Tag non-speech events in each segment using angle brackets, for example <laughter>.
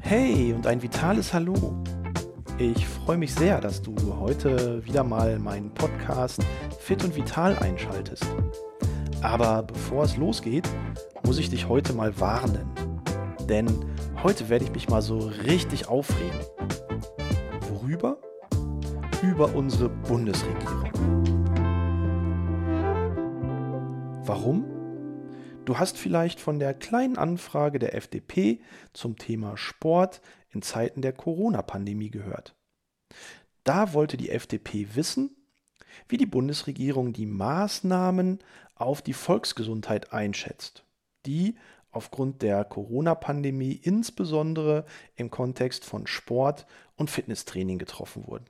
Hey und ein vitales Hallo. Ich freue mich sehr, dass du heute wieder mal meinen Podcast Fit und Vital einschaltest. Aber bevor es losgeht, muss ich dich heute mal warnen. Denn heute werde ich mich mal so richtig aufregen. Worüber? Über unsere Bundesregierung. Warum? Du hast vielleicht von der kleinen Anfrage der FDP zum Thema Sport in Zeiten der Corona-Pandemie gehört. Da wollte die FDP wissen, wie die Bundesregierung die Maßnahmen auf die Volksgesundheit einschätzt, die aufgrund der Corona-Pandemie insbesondere im Kontext von Sport und Fitnesstraining getroffen wurden.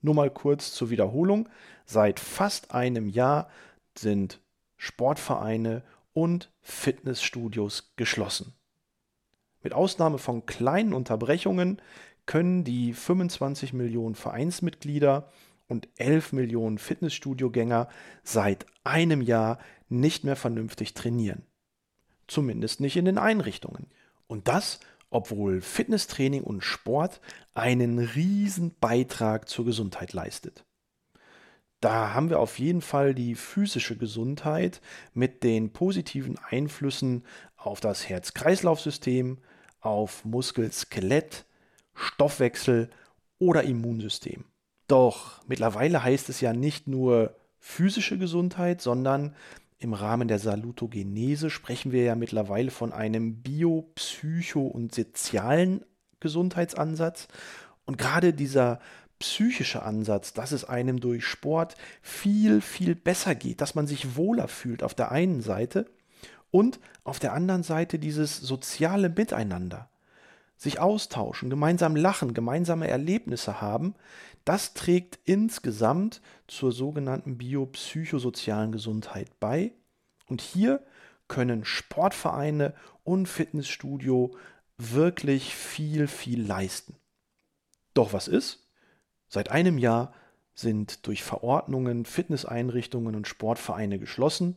Nur mal kurz zur Wiederholung. Seit fast einem Jahr sind Sportvereine und Fitnessstudios geschlossen. Mit Ausnahme von kleinen Unterbrechungen können die 25 Millionen Vereinsmitglieder und 11 Millionen Fitnessstudiogänger seit einem Jahr nicht mehr vernünftig trainieren. Zumindest nicht in den Einrichtungen. Und das, obwohl Fitnesstraining und Sport einen riesen Beitrag zur Gesundheit leistet. Da haben wir auf jeden Fall die physische Gesundheit mit den positiven Einflüssen auf das Herz-Kreislauf-System, auf Muskel-Skelett, Stoffwechsel oder Immunsystem. Doch mittlerweile heißt es ja nicht nur physische Gesundheit, sondern im Rahmen der Salutogenese sprechen wir ja mittlerweile von einem bio-, psycho- und sozialen Gesundheitsansatz. Und gerade dieser psychische Ansatz, dass es einem durch Sport viel, viel besser geht, dass man sich wohler fühlt auf der einen Seite und auf der anderen Seite dieses soziale Miteinander. Sich austauschen, gemeinsam lachen, gemeinsame Erlebnisse haben, das trägt insgesamt zur sogenannten biopsychosozialen Gesundheit bei. Und hier können Sportvereine und Fitnessstudio wirklich viel, viel leisten. Doch was ist? Seit einem Jahr sind durch Verordnungen Fitnesseinrichtungen und Sportvereine geschlossen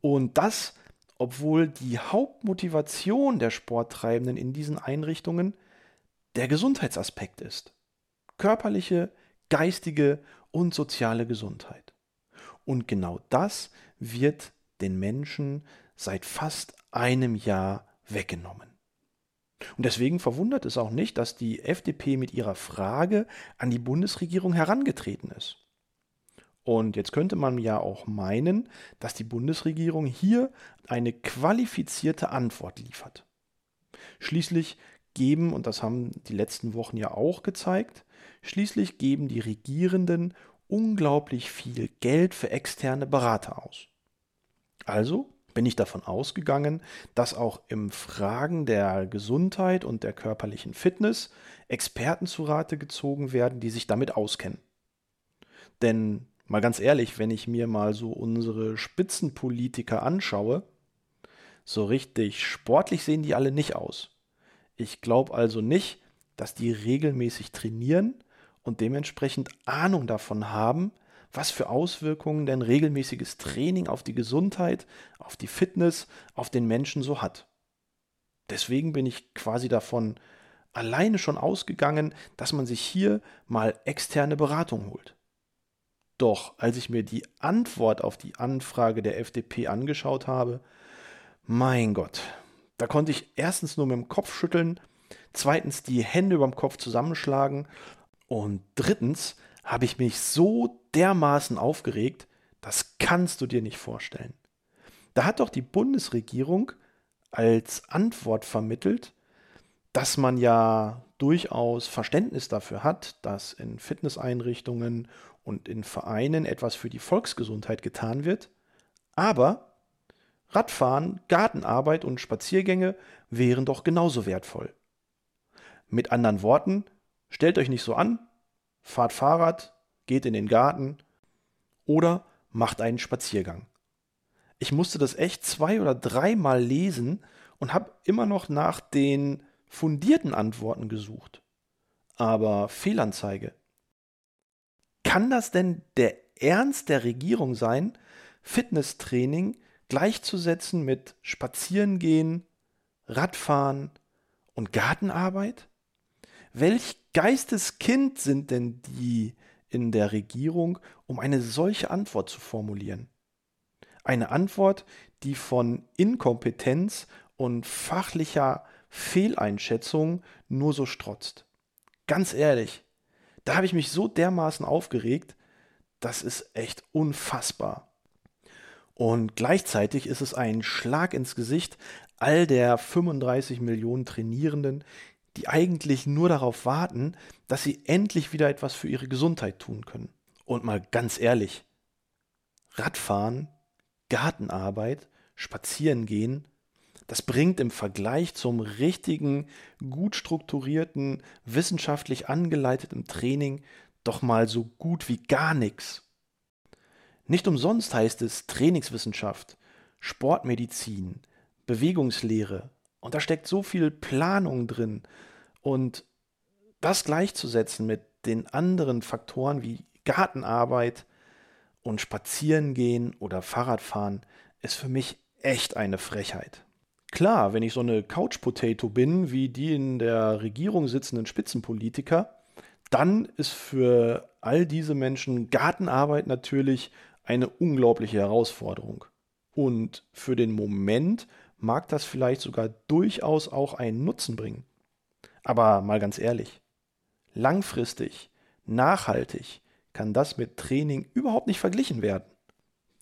und das, obwohl die Hauptmotivation der Sporttreibenden in diesen Einrichtungen der Gesundheitsaspekt ist. Körperliche, geistige und soziale Gesundheit. Und genau das wird den Menschen seit fast einem Jahr weggenommen. Und deswegen verwundert es auch nicht, dass die FDP mit ihrer Frage an die Bundesregierung herangetreten ist. Und jetzt könnte man ja auch meinen, dass die Bundesregierung hier eine qualifizierte Antwort liefert. Schließlich geben, und das haben die letzten Wochen ja auch gezeigt, schließlich geben die Regierenden unglaublich viel Geld für externe Berater aus. Also bin ich davon ausgegangen, dass auch im Fragen der Gesundheit und der körperlichen Fitness Experten zu Rate gezogen werden, die sich damit auskennen. Denn mal ganz ehrlich, wenn ich mir mal so unsere Spitzenpolitiker anschaue, so richtig sportlich sehen die alle nicht aus. Ich glaube also nicht, dass die regelmäßig trainieren und dementsprechend Ahnung davon haben, was für Auswirkungen denn regelmäßiges Training auf die Gesundheit, auf die Fitness, auf den Menschen so hat. Deswegen bin ich quasi davon alleine schon ausgegangen, dass man sich hier mal externe Beratung holt. Doch als ich mir die Antwort auf die Anfrage der FDP angeschaut habe, mein Gott, da konnte ich erstens nur mit dem Kopf schütteln, zweitens die Hände überm Kopf zusammenschlagen und drittens habe ich mich so dermaßen aufgeregt, das kannst du dir nicht vorstellen. Da hat doch die Bundesregierung als Antwort vermittelt, dass man ja durchaus Verständnis dafür hat, dass in Fitnesseinrichtungen und in Vereinen etwas für die Volksgesundheit getan wird, aber Radfahren, Gartenarbeit und Spaziergänge wären doch genauso wertvoll. Mit anderen Worten, stellt euch nicht so an, fahrt Fahrrad, geht in den Garten oder macht einen Spaziergang. Ich musste das echt zwei oder dreimal lesen und habe immer noch nach den fundierten Antworten gesucht. Aber Fehlanzeige. Kann das denn der Ernst der Regierung sein, Fitnesstraining gleichzusetzen mit Spazierengehen, Radfahren und Gartenarbeit? Welch Geisteskind sind denn die in der Regierung, um eine solche Antwort zu formulieren? Eine Antwort, die von Inkompetenz und fachlicher Fehleinschätzung nur so strotzt. Ganz ehrlich, da habe ich mich so dermaßen aufgeregt, das ist echt unfassbar. Und gleichzeitig ist es ein Schlag ins Gesicht all der 35 Millionen Trainierenden, die eigentlich nur darauf warten, dass sie endlich wieder etwas für ihre Gesundheit tun können. Und mal ganz ehrlich, Radfahren, Gartenarbeit, Spazierengehen, das bringt im Vergleich zum richtigen, gut strukturierten, wissenschaftlich angeleiteten Training doch mal so gut wie gar nichts. Nicht umsonst heißt es Trainingswissenschaft, Sportmedizin, Bewegungslehre. Und da steckt so viel Planung drin. Und das gleichzusetzen mit den anderen Faktoren wie Gartenarbeit und Spazierengehen oder Fahrradfahren ist für mich echt eine Frechheit. Klar, wenn ich so eine Couch-Potato bin, wie die in der Regierung sitzenden Spitzenpolitiker, dann ist für all diese Menschen Gartenarbeit natürlich eine unglaubliche Herausforderung. Und für den Moment mag das vielleicht sogar durchaus auch einen Nutzen bringen. Aber mal ganz ehrlich, langfristig, nachhaltig kann das mit Training überhaupt nicht verglichen werden.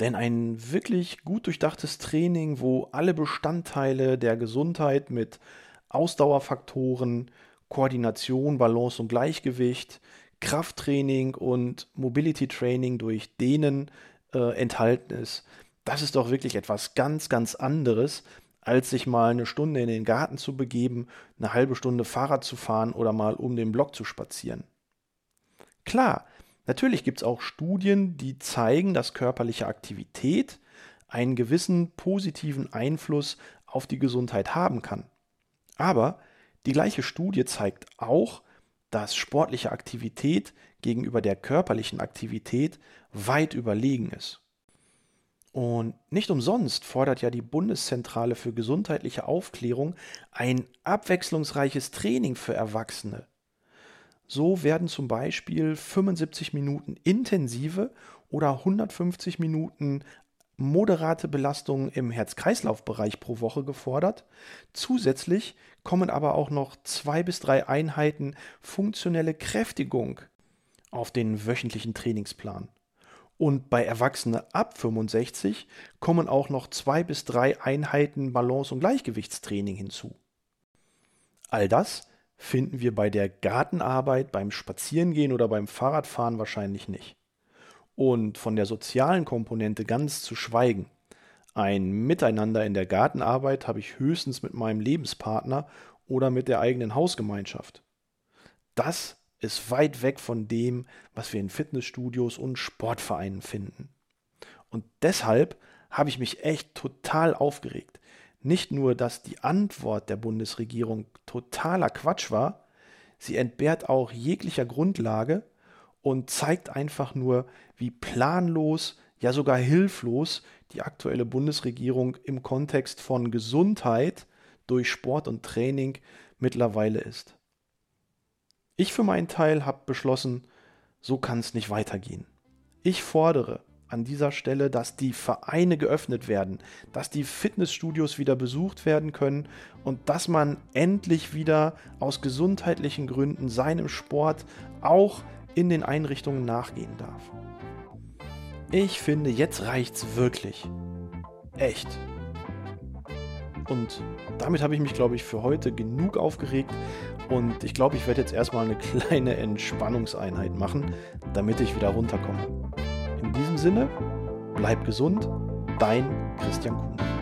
Denn ein wirklich gut durchdachtes Training, wo alle Bestandteile der Gesundheit mit Ausdauerfaktoren, Koordination, Balance und Gleichgewicht, Krafttraining und Mobility Training durch Dehnen äh, enthalten ist, das ist doch wirklich etwas ganz, ganz anderes, als sich mal eine Stunde in den Garten zu begeben, eine halbe Stunde Fahrrad zu fahren oder mal um den Block zu spazieren. Klar, Natürlich gibt es auch Studien, die zeigen, dass körperliche Aktivität einen gewissen positiven Einfluss auf die Gesundheit haben kann. Aber die gleiche Studie zeigt auch, dass sportliche Aktivität gegenüber der körperlichen Aktivität weit überlegen ist. Und nicht umsonst fordert ja die Bundeszentrale für gesundheitliche Aufklärung ein abwechslungsreiches Training für Erwachsene. So werden zum Beispiel 75 Minuten intensive oder 150 Minuten moderate Belastungen im Herz-Kreislauf-Bereich pro Woche gefordert. Zusätzlich kommen aber auch noch zwei bis drei Einheiten funktionelle Kräftigung auf den wöchentlichen Trainingsplan. Und bei Erwachsenen ab 65 kommen auch noch zwei bis drei Einheiten Balance- und Gleichgewichtstraining hinzu. All das finden wir bei der Gartenarbeit, beim Spazierengehen oder beim Fahrradfahren wahrscheinlich nicht. Und von der sozialen Komponente ganz zu schweigen. Ein Miteinander in der Gartenarbeit habe ich höchstens mit meinem Lebenspartner oder mit der eigenen Hausgemeinschaft. Das ist weit weg von dem, was wir in Fitnessstudios und Sportvereinen finden. Und deshalb habe ich mich echt total aufgeregt, nicht nur, dass die Antwort der Bundesregierung totaler Quatsch war, sie entbehrt auch jeglicher Grundlage und zeigt einfach nur, wie planlos, ja sogar hilflos die aktuelle Bundesregierung im Kontext von Gesundheit durch Sport und Training mittlerweile ist. Ich für meinen Teil habe beschlossen, so kann es nicht weitergehen. Ich fordere an dieser Stelle, dass die Vereine geöffnet werden, dass die Fitnessstudios wieder besucht werden können und dass man endlich wieder aus gesundheitlichen Gründen seinem Sport auch in den Einrichtungen nachgehen darf. Ich finde, jetzt reicht's wirklich. Echt. Und damit habe ich mich, glaube ich, für heute genug aufgeregt. Und ich glaube, ich werde jetzt erstmal eine <laughs> kleine Entspannungseinheit machen, damit ich wieder runterkomme. In diesem Sinne, bleib gesund, dein Christian Kuhn.